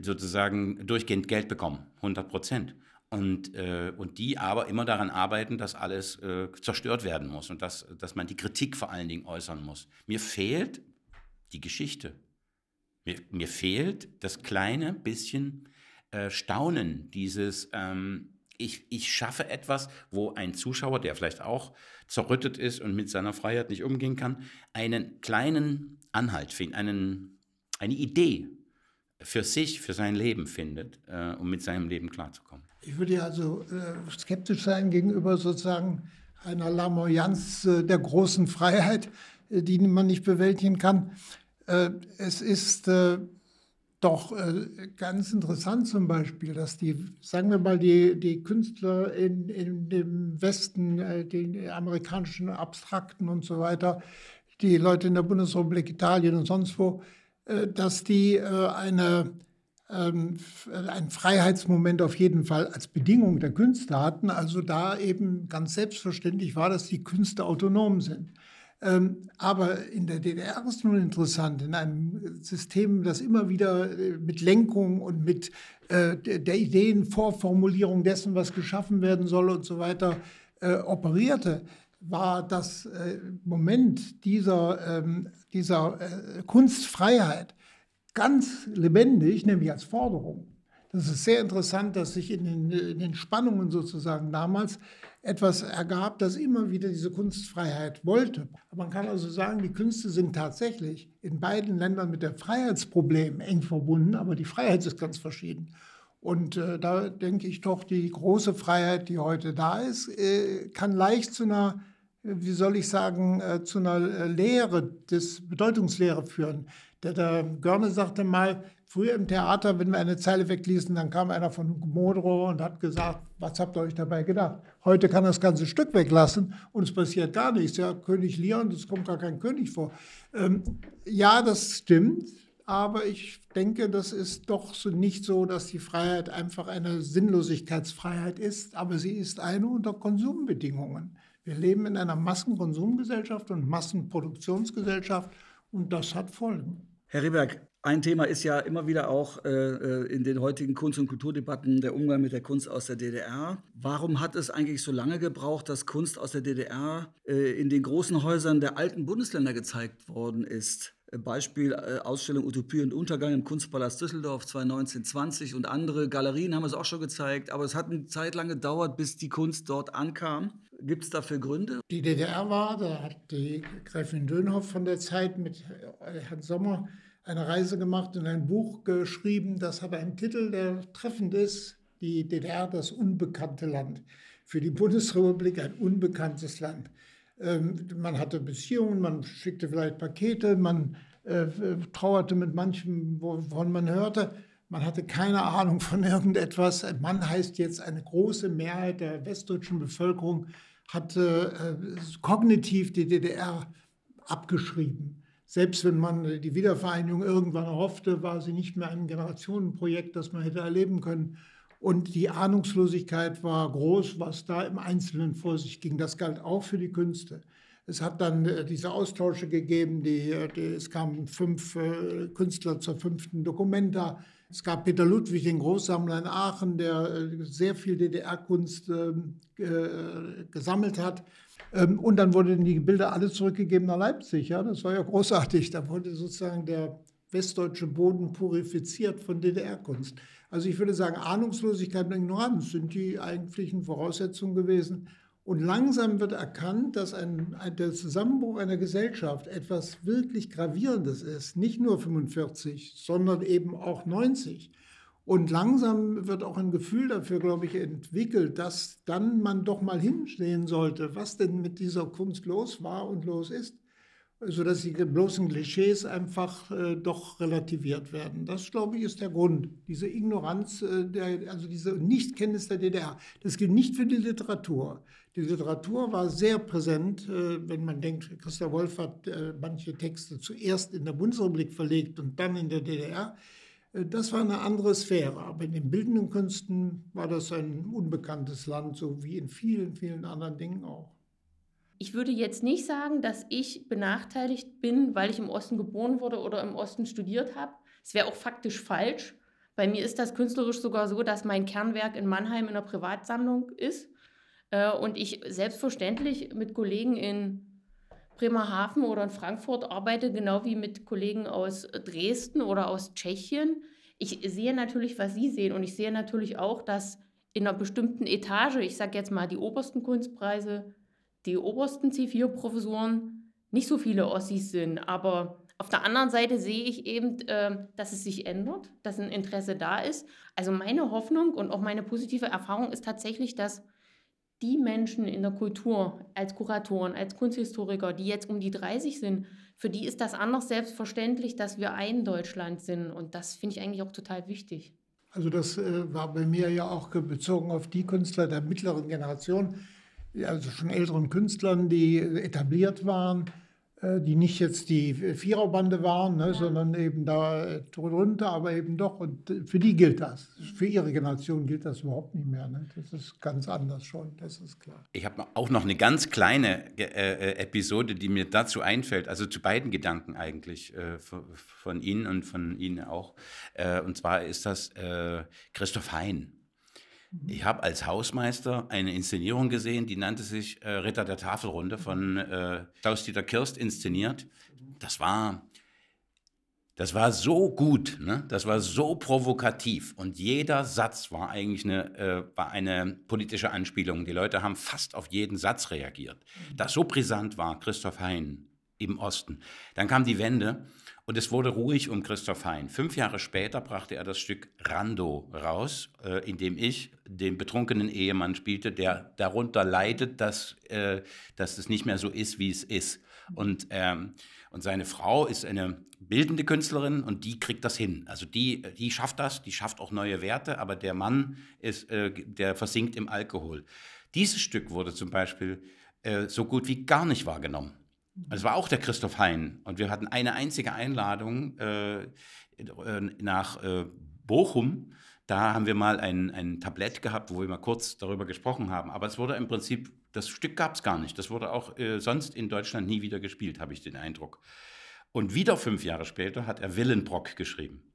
sozusagen durchgehend Geld bekommen, 100 Prozent. Und, äh, und die aber immer daran arbeiten, dass alles äh, zerstört werden muss und dass, dass man die Kritik vor allen Dingen äußern muss. Mir fehlt die Geschichte. Mir, mir fehlt das kleine bisschen äh, Staunen, dieses, ähm, ich, ich schaffe etwas, wo ein Zuschauer, der vielleicht auch zerrüttet ist und mit seiner Freiheit nicht umgehen kann, einen kleinen Anhalt findet, einen, eine Idee für sich, für sein Leben findet, äh, um mit seinem Leben klarzukommen. Ich würde ja also äh, skeptisch sein gegenüber sozusagen einer Lamoyanz äh, der großen Freiheit, äh, die man nicht bewältigen kann. Äh, es ist äh, doch äh, ganz interessant zum Beispiel, dass die, sagen wir mal, die, die Künstler in, in dem Westen, die amerikanischen Abstrakten und so weiter, die Leute in der Bundesrepublik Italien und sonst wo, dass die eine, ähm, ein Freiheitsmoment auf jeden Fall als Bedingung der Künste hatten. Also da eben ganz selbstverständlich war, dass die Künste autonom sind. Ähm, aber in der DDR ist nun interessant, in einem System, das immer wieder äh, mit Lenkung und mit äh, der Ideenvorformulierung dessen, was geschaffen werden soll und so weiter, äh, operierte, war das Moment dieser, ähm, dieser Kunstfreiheit ganz lebendig, nämlich als Forderung. Das ist sehr interessant, dass sich in den, in den Spannungen sozusagen damals etwas ergab, das immer wieder diese Kunstfreiheit wollte. Man kann also sagen, die Künste sind tatsächlich in beiden Ländern mit dem Freiheitsproblem eng verbunden, aber die Freiheit ist ganz verschieden. Und äh, da denke ich doch, die große Freiheit, die heute da ist, äh, kann leicht zu einer, wie soll ich sagen, äh, zu einer äh, Lehre, des Bedeutungslehre führen. Der, der Görne sagte mal, früher im Theater, wenn wir eine Zeile wegließen, dann kam einer von Modro und hat gesagt, was habt ihr euch dabei gedacht? Heute kann er das ganze Stück weglassen und es passiert gar nichts. Ja, König Leon, es kommt gar kein König vor. Ähm, ja, das stimmt. Aber ich denke, das ist doch so nicht so, dass die Freiheit einfach eine Sinnlosigkeitsfreiheit ist, aber sie ist eine unter Konsumbedingungen. Wir leben in einer Massenkonsumgesellschaft und Massenproduktionsgesellschaft und das hat Folgen. Herr Rieberg, ein Thema ist ja immer wieder auch äh, äh, in den heutigen Kunst- und Kulturdebatten der Umgang mit der Kunst aus der DDR. Warum hat es eigentlich so lange gebraucht, dass Kunst aus der DDR äh, in den großen Häusern der alten Bundesländer gezeigt worden ist? Beispiel äh, Ausstellung Utopie und Untergang im Kunstpalast Düsseldorf 2019-20 und andere Galerien haben es auch schon gezeigt, aber es hat eine Zeit lang gedauert, bis die Kunst dort ankam. Gibt es dafür Gründe? Die DDR war, da hat die Gräfin Dönhoff von der Zeit mit äh, Herrn Sommer eine Reise gemacht und ein Buch geschrieben, das hat einen Titel, der treffend ist, die DDR, das unbekannte Land. Für die Bundesrepublik ein unbekanntes Land. Ähm, man hatte Beziehungen, man schickte vielleicht Pakete, man äh, trauerte mit manchem, wovon man hörte. Man hatte keine Ahnung von irgendetwas. Ein Mann heißt jetzt, eine große Mehrheit der westdeutschen Bevölkerung hatte äh, kognitiv die DDR abgeschrieben. Selbst wenn man die Wiedervereinigung irgendwann erhoffte, war sie nicht mehr ein Generationenprojekt, das man hätte erleben können. Und die Ahnungslosigkeit war groß, was da im Einzelnen vor sich ging. Das galt auch für die Künste. Es hat dann äh, diese Austausche gegeben, die, äh, die, es kamen fünf äh, Künstler zur fünften Documenta. Es gab Peter Ludwig, den Großsammler in Aachen, der äh, sehr viel DDR-Kunst ähm, gesammelt hat. Ähm, und dann wurden die Bilder alle zurückgegeben nach Leipzig. Ja? Das war ja großartig. Da wurde sozusagen der westdeutsche Boden purifiziert von DDR-Kunst. Also ich würde sagen, Ahnungslosigkeit und Ignoranz sind die eigentlichen Voraussetzungen gewesen. Und langsam wird erkannt, dass ein, ein, der Zusammenbruch einer Gesellschaft etwas wirklich Gravierendes ist. Nicht nur 45, sondern eben auch 90. Und langsam wird auch ein Gefühl dafür, glaube ich, entwickelt, dass dann man doch mal hinstehen sollte, was denn mit dieser Kunst los war und los ist sodass die bloßen Klischees einfach äh, doch relativiert werden. Das, glaube ich, ist der Grund. Diese Ignoranz, äh, der, also diese Nichtkenntnis der DDR. Das gilt nicht für die Literatur. Die Literatur war sehr präsent, äh, wenn man denkt, Christa Wolf hat äh, manche Texte zuerst in der Bundesrepublik verlegt und dann in der DDR. Äh, das war eine andere Sphäre. Aber in den bildenden Künsten war das ein unbekanntes Land, so wie in vielen, vielen anderen Dingen auch. Ich würde jetzt nicht sagen, dass ich benachteiligt bin, weil ich im Osten geboren wurde oder im Osten studiert habe. Es wäre auch faktisch falsch. Bei mir ist das künstlerisch sogar so, dass mein Kernwerk in Mannheim in der Privatsammlung ist äh, und ich selbstverständlich mit Kollegen in Bremerhaven oder in Frankfurt arbeite, genau wie mit Kollegen aus Dresden oder aus Tschechien. Ich sehe natürlich, was Sie sehen und ich sehe natürlich auch, dass in einer bestimmten Etage, ich sage jetzt mal die obersten Kunstpreise, die obersten C4-Professoren nicht so viele Ossis sind. Aber auf der anderen Seite sehe ich eben, äh, dass es sich ändert, dass ein Interesse da ist. Also meine Hoffnung und auch meine positive Erfahrung ist tatsächlich, dass die Menschen in der Kultur als Kuratoren, als Kunsthistoriker, die jetzt um die 30 sind, für die ist das anders selbstverständlich, dass wir ein Deutschland sind. Und das finde ich eigentlich auch total wichtig. Also das äh, war bei mir ja auch bezogen auf die Künstler der mittleren Generation, also schon älteren Künstlern, die etabliert waren, die nicht jetzt die Viererbande waren, ne, ja. sondern eben da drunter, aber eben doch. Und für die gilt das. Für ihre Generation gilt das überhaupt nicht mehr. Ne? Das ist ganz anders schon, das ist klar. Ich habe auch noch eine ganz kleine äh, äh, Episode, die mir dazu einfällt, also zu beiden Gedanken eigentlich, äh, von, von, Ihnen und von Ihnen auch. Äh, und zwar ist das äh, Christoph Hein. Ich habe als Hausmeister eine Inszenierung gesehen, die nannte sich äh, Ritter der Tafelrunde von äh, Klaus-Dieter Kirst inszeniert. Das war Das war so gut, ne? das war so provokativ und jeder Satz war eigentlich eine, äh, war eine politische Anspielung. Die Leute haben fast auf jeden Satz reagiert. Das so brisant war Christoph Hein im Osten. Dann kam die Wende und es wurde ruhig um Christoph Hein. Fünf Jahre später brachte er das Stück Rando raus, äh, in dem ich den betrunkenen Ehemann spielte, der darunter leidet, dass, äh, dass es nicht mehr so ist, wie es ist. Und, ähm, und seine Frau ist eine bildende Künstlerin und die kriegt das hin. Also die, die schafft das, die schafft auch neue Werte, aber der Mann ist, äh, der versinkt im Alkohol. Dieses Stück wurde zum Beispiel äh, so gut wie gar nicht wahrgenommen. Es war auch der Christoph Hein und wir hatten eine einzige Einladung äh, nach äh, Bochum. Da haben wir mal ein, ein Tablett gehabt, wo wir mal kurz darüber gesprochen haben. Aber es wurde im Prinzip, das Stück gab es gar nicht. Das wurde auch äh, sonst in Deutschland nie wieder gespielt, habe ich den Eindruck. Und wieder fünf Jahre später hat er Willenbrock geschrieben,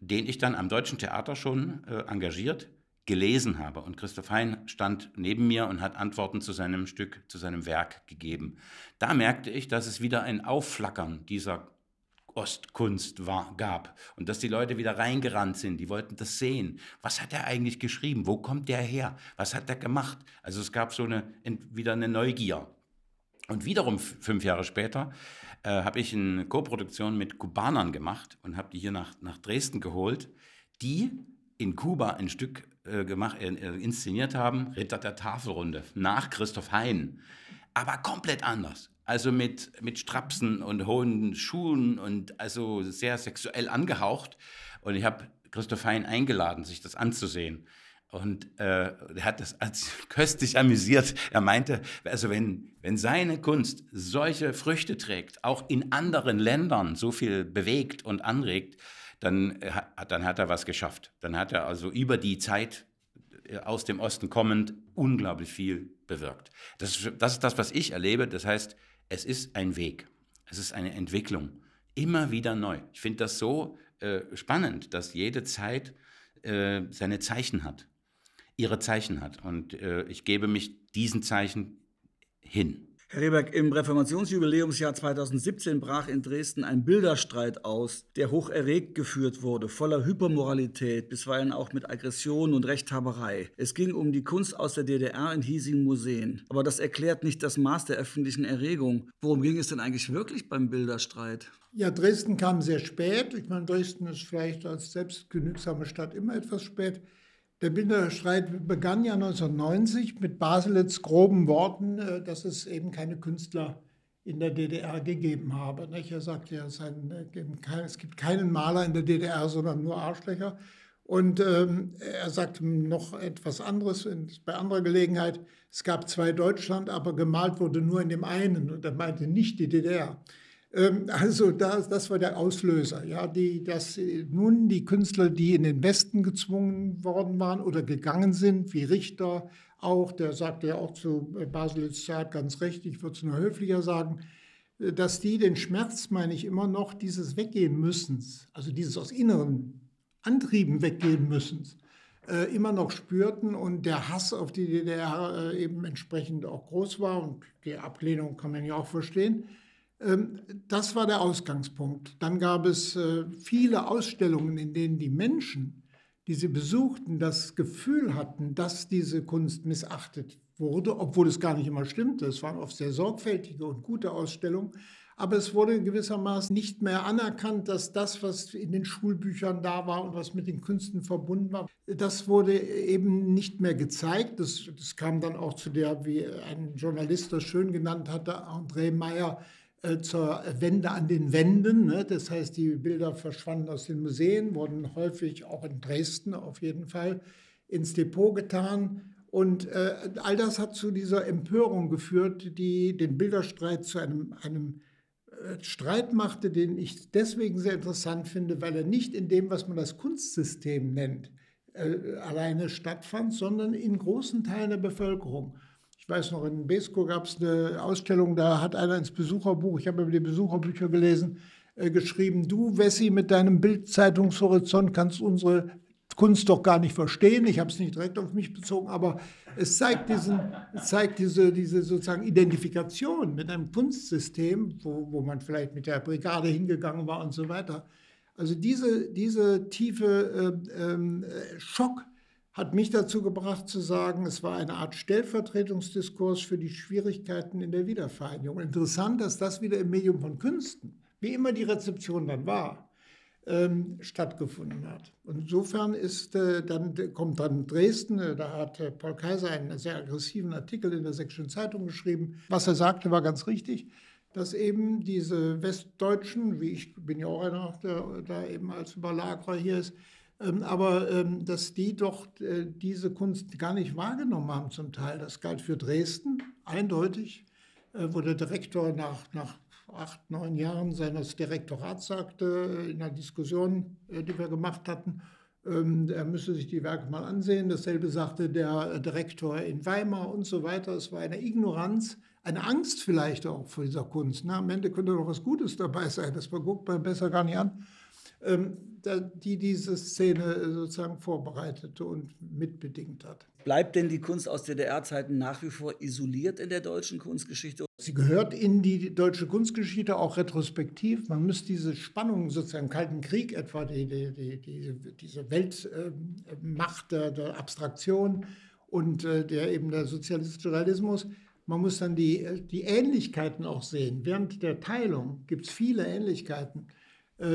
den ich dann am Deutschen Theater schon äh, engagiert gelesen habe. Und Christoph Hein stand neben mir und hat Antworten zu seinem Stück, zu seinem Werk gegeben. Da merkte ich, dass es wieder ein Aufflackern dieser Ostkunst war, gab und dass die Leute wieder reingerannt sind, die wollten das sehen. Was hat er eigentlich geschrieben? Wo kommt der her? Was hat er gemacht? Also es gab so eine, wieder eine Neugier. Und wiederum fünf Jahre später äh, habe ich eine Koproduktion mit Kubanern gemacht und habe die hier nach, nach Dresden geholt, die in Kuba ein Stück äh, gemacht, äh, äh, inszeniert haben, Ritter der Tafelrunde, nach Christoph Hein, aber komplett anders. Also mit, mit Strapsen und hohen Schuhen und also sehr sexuell angehaucht. Und ich habe Christoph Hein eingeladen, sich das anzusehen. Und äh, er hat das als köstlich amüsiert. Er meinte, also wenn, wenn seine Kunst solche Früchte trägt, auch in anderen Ländern so viel bewegt und anregt, dann, äh, dann hat er was geschafft. Dann hat er also über die Zeit äh, aus dem Osten kommend unglaublich viel bewirkt. Das ist, das ist das, was ich erlebe. Das heißt, es ist ein Weg. Es ist eine Entwicklung. Immer wieder neu. Ich finde das so äh, spannend, dass jede Zeit äh, seine Zeichen hat ihre Zeichen hat. Und äh, ich gebe mich diesen Zeichen hin. Herr Rehberg, im Reformationsjubiläumsjahr 2017 brach in Dresden ein Bilderstreit aus, der hoch erregt geführt wurde, voller Hypermoralität, bisweilen auch mit Aggression und Rechthaberei. Es ging um die Kunst aus der DDR in hiesigen Museen. Aber das erklärt nicht das Maß der öffentlichen Erregung. Worum ging es denn eigentlich wirklich beim Bilderstreit? Ja, Dresden kam sehr spät. Ich meine, Dresden ist vielleicht als selbstgenügsame Stadt immer etwas spät. Der Bilderstreit begann ja 1990 mit Baselitz groben Worten, äh, dass es eben keine Künstler in der DDR gegeben habe. Er sagt ja, äh, es gibt keinen Maler in der DDR, sondern nur Arschlöcher. Und ähm, er sagt noch etwas anderes bei anderer Gelegenheit. Es gab zwei Deutschland, aber gemalt wurde nur in dem einen. Und er meinte nicht die DDR. Ähm, also das, das war der Auslöser. Ja, die, dass nun die Künstler, die in den Westen gezwungen worden waren oder gegangen sind, wie Richter auch, der sagte ja auch zu Baselitz Zeit ganz recht, ich würde es nur höflicher sagen, äh, dass die den Schmerz, meine ich immer noch, dieses Weggehen müssen, also dieses aus inneren Antrieben weggehen müssen, äh, immer noch spürten und der Hass auf die DDR äh, eben entsprechend auch groß war und die Ablehnung kann man ja auch verstehen. Ähm, das war der Ausgangspunkt. Dann gab es äh, viele Ausstellungen, in denen die Menschen, die sie besuchten, das Gefühl hatten, dass diese Kunst missachtet wurde, obwohl es gar nicht immer stimmte. Es waren oft sehr sorgfältige und gute Ausstellungen. Aber es wurde gewissermaßen nicht mehr anerkannt, dass das, was in den Schulbüchern da war und was mit den Künsten verbunden war, das wurde eben nicht mehr gezeigt. Das, das kam dann auch zu der, wie ein Journalist das schön genannt hatte, André Meyer, zur Wende an den Wänden. Ne? Das heißt, die Bilder verschwanden aus den Museen, wurden häufig auch in Dresden auf jeden Fall ins Depot getan. Und äh, all das hat zu dieser Empörung geführt, die den Bilderstreit zu einem, einem äh, Streit machte, den ich deswegen sehr interessant finde, weil er nicht in dem, was man das Kunstsystem nennt, äh, alleine stattfand, sondern in großen Teilen der Bevölkerung. Ich weiß noch, in Besko gab es eine Ausstellung, da hat einer ins Besucherbuch, ich habe über die Besucherbücher gelesen, äh, geschrieben, du Wessi mit deinem Bildzeitungshorizont kannst unsere Kunst doch gar nicht verstehen. Ich habe es nicht direkt auf mich bezogen, aber es zeigt, diesen, es zeigt diese, diese sozusagen Identifikation mit einem Kunstsystem, wo, wo man vielleicht mit der Brigade hingegangen war und so weiter. Also diese, diese tiefe äh, äh, Schock hat mich dazu gebracht zu sagen, es war eine Art Stellvertretungsdiskurs für die Schwierigkeiten in der Wiedervereinigung. Interessant, dass das wieder im Medium von Künsten, wie immer die Rezeption dann war, ähm, stattgefunden hat. Und insofern ist äh, dann kommt dann Dresden, äh, da hat äh, Paul Kaiser einen sehr aggressiven Artikel in der Sächsischen Zeitung geschrieben. Was er sagte, war ganz richtig, dass eben diese Westdeutschen, wie ich bin ja auch einer, der da eben als Überlagerer hier ist, aber ähm, dass die doch äh, diese Kunst gar nicht wahrgenommen haben zum Teil. Das galt für Dresden eindeutig, äh, wo der Direktor nach, nach acht, neun Jahren seines Direktorats sagte, äh, in einer Diskussion, die wir gemacht hatten, ähm, er müsse sich die Werke mal ansehen. Dasselbe sagte der Direktor in Weimar und so weiter. Es war eine Ignoranz, eine Angst vielleicht auch vor dieser Kunst. Na, am Ende könnte doch was Gutes dabei sein. Das guckt man besser gar nicht an. Ähm, die diese Szene sozusagen vorbereitete und mitbedingt hat. Bleibt denn die Kunst aus DDR-Zeiten nach wie vor isoliert in der deutschen Kunstgeschichte? Sie gehört in die deutsche Kunstgeschichte auch retrospektiv. Man muss diese Spannung sozusagen im Kalten Krieg etwa, die, die, die, diese Weltmacht der, der, Abstraktion und äh, der eben der sozialistische Realismus, man muss dann die, die Ähnlichkeiten auch sehen. Während der Teilung gibt es viele Ähnlichkeiten äh,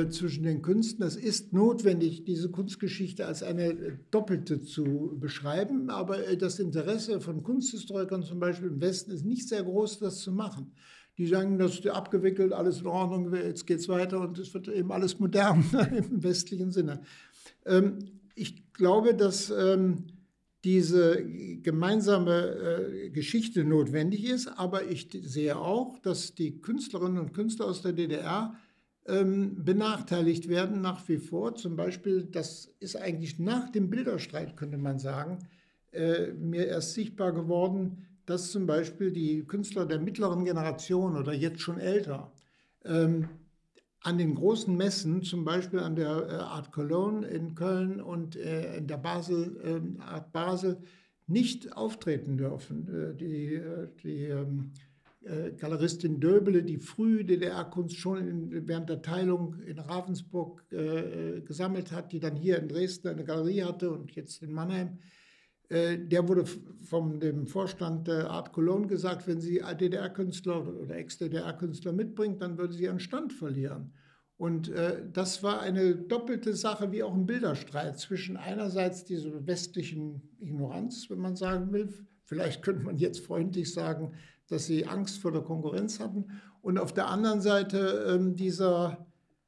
zwischen den Künsten. Es ist notwendig, diese Kunstgeschichte als eine äh, doppelte zu beschreiben, aber äh, das Interesse von Kunsthistorikern zum Beispiel im Westen ist nicht sehr groß, das zu machen. Die sagen, das ist abgewickelt, alles in Ordnung, jetzt geht es weiter und es wird eben alles modern im westlichen Sinne. Ähm, ich glaube, dass ähm, diese gemeinsame Geschichte notwendig ist, aber ich sehe auch, dass die Künstlerinnen und Künstler aus der DDR ähm, benachteiligt werden nach wie vor. Zum Beispiel, das ist eigentlich nach dem Bilderstreit, könnte man sagen, äh, mir erst sichtbar geworden, dass zum Beispiel die Künstler der mittleren Generation oder jetzt schon älter ähm, an den großen Messen, zum Beispiel an der äh, Art Cologne in Köln und äh, in der Basel, äh, Art Basel, nicht auftreten dürfen. Äh, die, äh, die ähm, äh, Galeristin Döbele, die früh DDR-Kunst schon in, während der Teilung in Ravensburg äh, gesammelt hat, die dann hier in Dresden eine Galerie hatte und jetzt in Mannheim. Äh, der wurde vom dem Vorstand der Art Cologne gesagt, wenn sie DDR-Künstler oder Ex-DDR-Künstler mitbringt, dann würde sie ihren Stand verlieren. Und äh, das war eine doppelte Sache, wie auch ein Bilderstreit zwischen einerseits dieser westlichen Ignoranz, wenn man sagen will, vielleicht könnte man jetzt freundlich sagen, dass sie Angst vor der Konkurrenz hatten. Und auf der anderen Seite ähm, dieser,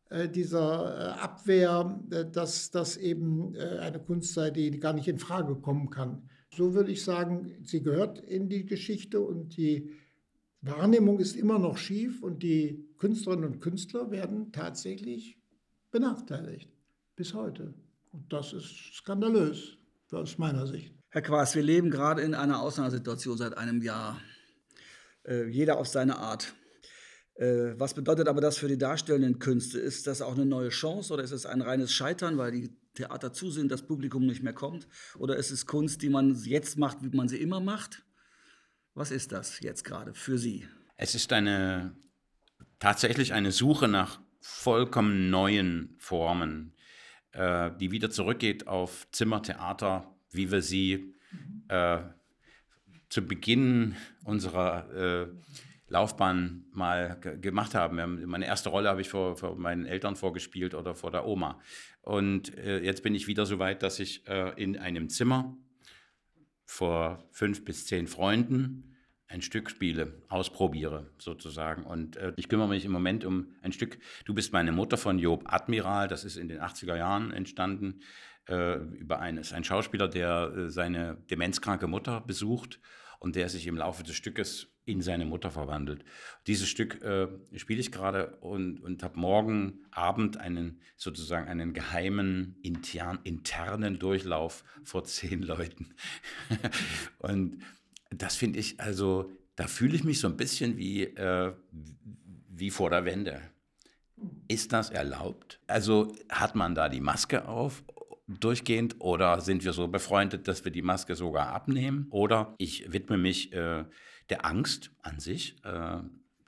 äh, dieser äh, Abwehr, äh, dass das eben eine Kunst sei, die gar nicht in Frage kommen kann. So würde ich sagen, sie gehört in die Geschichte und die Wahrnehmung ist immer noch schief und die Künstlerinnen und Künstler werden tatsächlich benachteiligt bis heute. Und das ist skandalös aus meiner Sicht. Herr Quaas, wir leben gerade in einer Ausnahmesituation seit einem Jahr äh, jeder auf seine Art. Äh, was bedeutet aber das für die darstellenden Künste? Ist das auch eine neue Chance oder ist es ein reines Scheitern, weil die Theater zu sind, das Publikum nicht mehr kommt? Oder ist es Kunst, die man jetzt macht, wie man sie immer macht? Was ist das jetzt gerade für Sie? Es ist eine tatsächlich eine Suche nach vollkommen neuen Formen, äh, die wieder zurückgeht auf Zimmertheater, wie wir sie äh, zu Beginn unserer äh, Laufbahn mal gemacht haben. haben. Meine erste Rolle habe ich vor, vor, meinen Eltern vorgespielt oder vor der Oma. Und äh, jetzt bin ich wieder so weit, dass ich äh, in einem Zimmer vor fünf bis zehn Freunden ein Stück spiele, ausprobiere sozusagen. Und äh, ich kümmere mich im Moment um ein Stück Du bist meine Mutter von Job Admiral. Das ist in den 80er Jahren entstanden. Äh, über einen, ist ein Schauspieler, der äh, seine demenzkranke Mutter besucht und der sich im Laufe des Stückes in seine Mutter verwandelt. Dieses Stück äh, spiele ich gerade und, und habe morgen Abend einen sozusagen einen geheimen intern, internen Durchlauf vor zehn Leuten. und das finde ich also, da fühle ich mich so ein bisschen wie, äh, wie vor der Wende. Ist das erlaubt? Also hat man da die Maske auf durchgehend oder sind wir so befreundet, dass wir die Maske sogar abnehmen? Oder ich widme mich äh, der Angst an sich äh,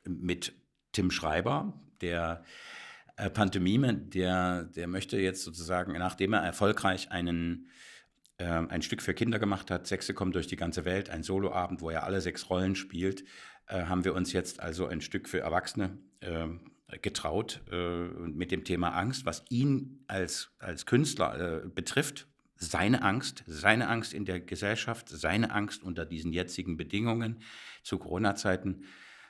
mit Tim Schreiber, der äh, Pantomime, der, der möchte jetzt sozusagen, nachdem er erfolgreich einen, äh, ein Stück für Kinder gemacht hat, Sechse kommen durch die ganze Welt, ein Soloabend, wo er alle sechs Rollen spielt, äh, haben wir uns jetzt also ein Stück für Erwachsene äh, getraut äh, mit dem Thema Angst, was ihn als, als Künstler äh, betrifft. Seine Angst, seine Angst in der Gesellschaft, seine Angst unter diesen jetzigen Bedingungen zu Corona-Zeiten.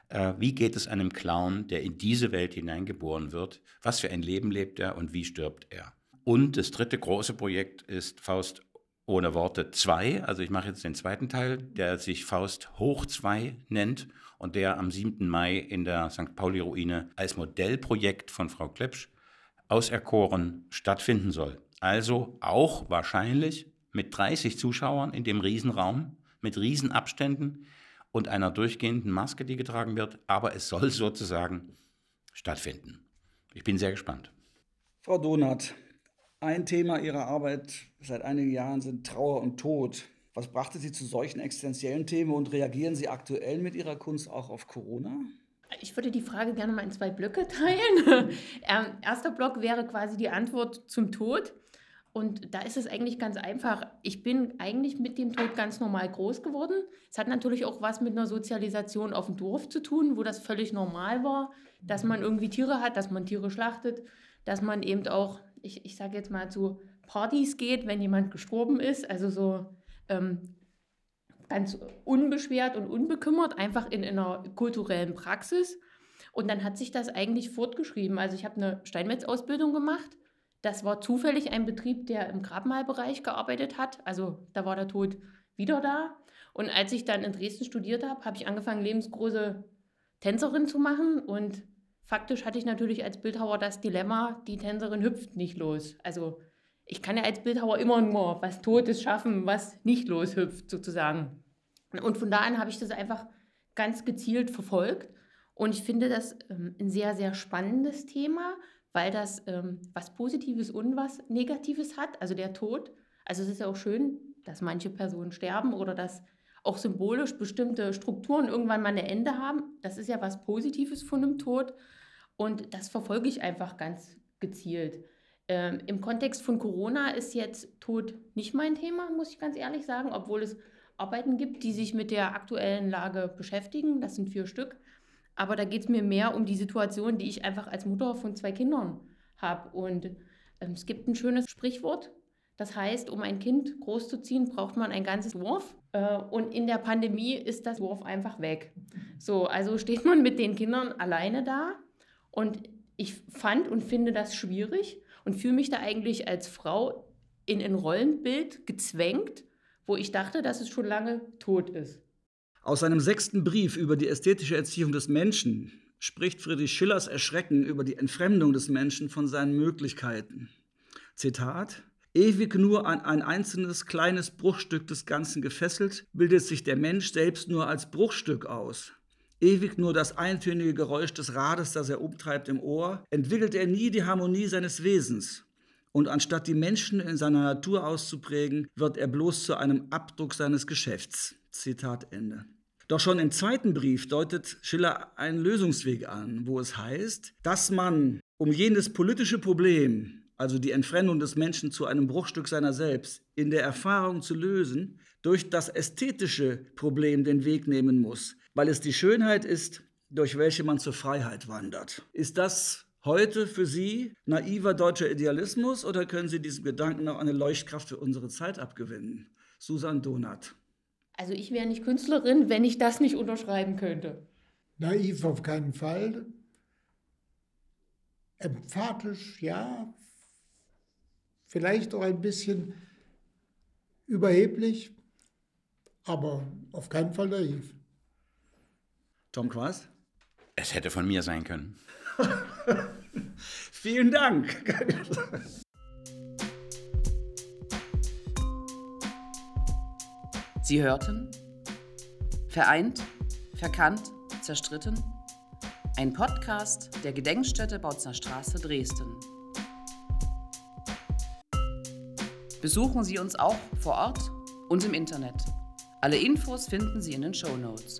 Äh, wie geht es einem Clown, der in diese Welt hineingeboren wird? Was für ein Leben lebt er und wie stirbt er? Und das dritte große Projekt ist Faust ohne Worte 2. Also ich mache jetzt den zweiten Teil, der sich Faust hoch 2 nennt und der am 7. Mai in der St. Pauli-Ruine als Modellprojekt von Frau Klepsch auserkoren stattfinden soll. Also auch wahrscheinlich mit 30 Zuschauern in dem Riesenraum, mit Riesenabständen und einer durchgehenden Maske, die getragen wird, aber es soll sozusagen stattfinden. Ich bin sehr gespannt. Frau Donath, ein Thema Ihrer Arbeit seit einigen Jahren sind Trauer und Tod. Was brachte Sie zu solchen existenziellen Themen und reagieren Sie aktuell mit Ihrer Kunst auch auf Corona? Ich würde die Frage gerne mal in zwei Blöcke teilen. ähm, erster Block wäre quasi die Antwort zum Tod. Und da ist es eigentlich ganz einfach. Ich bin eigentlich mit dem Tod ganz normal groß geworden. Es hat natürlich auch was mit einer Sozialisation auf dem Dorf zu tun, wo das völlig normal war, dass man irgendwie Tiere hat, dass man Tiere schlachtet, dass man eben auch, ich, ich sage jetzt mal, zu Partys geht, wenn jemand gestorben ist. Also so ähm, ganz unbeschwert und unbekümmert, einfach in, in einer kulturellen Praxis. Und dann hat sich das eigentlich fortgeschrieben. Also ich habe eine Steinmetz-Ausbildung gemacht das war zufällig ein Betrieb, der im Grabmalbereich gearbeitet hat. Also da war der Tod wieder da. Und als ich dann in Dresden studiert habe, habe ich angefangen, lebensgroße Tänzerin zu machen. Und faktisch hatte ich natürlich als Bildhauer das Dilemma, die Tänzerin hüpft nicht los. Also ich kann ja als Bildhauer immer nur was Totes schaffen, was nicht loshüpft sozusagen. Und von da an habe ich das einfach ganz gezielt verfolgt. Und ich finde das ähm, ein sehr, sehr spannendes Thema, weil das ähm, was Positives und was Negatives hat, also der Tod. Also es ist ja auch schön, dass manche Personen sterben oder dass auch symbolisch bestimmte Strukturen irgendwann mal ein Ende haben. Das ist ja was Positives von einem Tod und das verfolge ich einfach ganz gezielt. Ähm, Im Kontext von Corona ist jetzt Tod nicht mein Thema, muss ich ganz ehrlich sagen, obwohl es Arbeiten gibt, die sich mit der aktuellen Lage beschäftigen. Das sind vier Stück. Aber da geht es mir mehr um die Situation, die ich einfach als Mutter von zwei Kindern habe. Und ähm, es gibt ein schönes Sprichwort. Das heißt, um ein Kind großzuziehen, braucht man ein ganzes Dorf. Äh, und in der Pandemie ist das Dorf einfach weg. So, also steht man mit den Kindern alleine da. Und ich fand und finde das schwierig und fühle mich da eigentlich als Frau in ein Rollenbild gezwängt, wo ich dachte, dass es schon lange tot ist. Aus seinem sechsten Brief über die ästhetische Erziehung des Menschen spricht Friedrich Schillers Erschrecken über die Entfremdung des Menschen von seinen Möglichkeiten. Zitat Ewig nur an ein einzelnes kleines Bruchstück des Ganzen gefesselt, bildet sich der Mensch selbst nur als Bruchstück aus. Ewig nur das eintönige Geräusch des Rades, das er umtreibt im Ohr, entwickelt er nie die Harmonie seines Wesens. Und anstatt die Menschen in seiner Natur auszuprägen, wird er bloß zu einem Abdruck seines Geschäfts. Zitat Ende. Doch schon im zweiten Brief deutet Schiller einen Lösungsweg an, wo es heißt, dass man, um jenes politische Problem, also die Entfremdung des Menschen zu einem Bruchstück seiner selbst, in der Erfahrung zu lösen, durch das ästhetische Problem den Weg nehmen muss, weil es die Schönheit ist, durch welche man zur Freiheit wandert. Ist das heute für Sie naiver deutscher Idealismus oder können Sie diesem Gedanken noch eine Leuchtkraft für unsere Zeit abgewinnen? Susan Donath. Also ich wäre nicht Künstlerin, wenn ich das nicht unterschreiben könnte. Naiv auf keinen Fall. Emphatisch, ja. Vielleicht auch ein bisschen überheblich, aber auf keinen Fall naiv. Tom Quast? Es hätte von mir sein können. Vielen Dank. Sie hörten Vereint, Verkannt, Zerstritten. Ein Podcast der Gedenkstätte Bautzner Straße Dresden. Besuchen Sie uns auch vor Ort und im Internet. Alle Infos finden Sie in den Show Notes.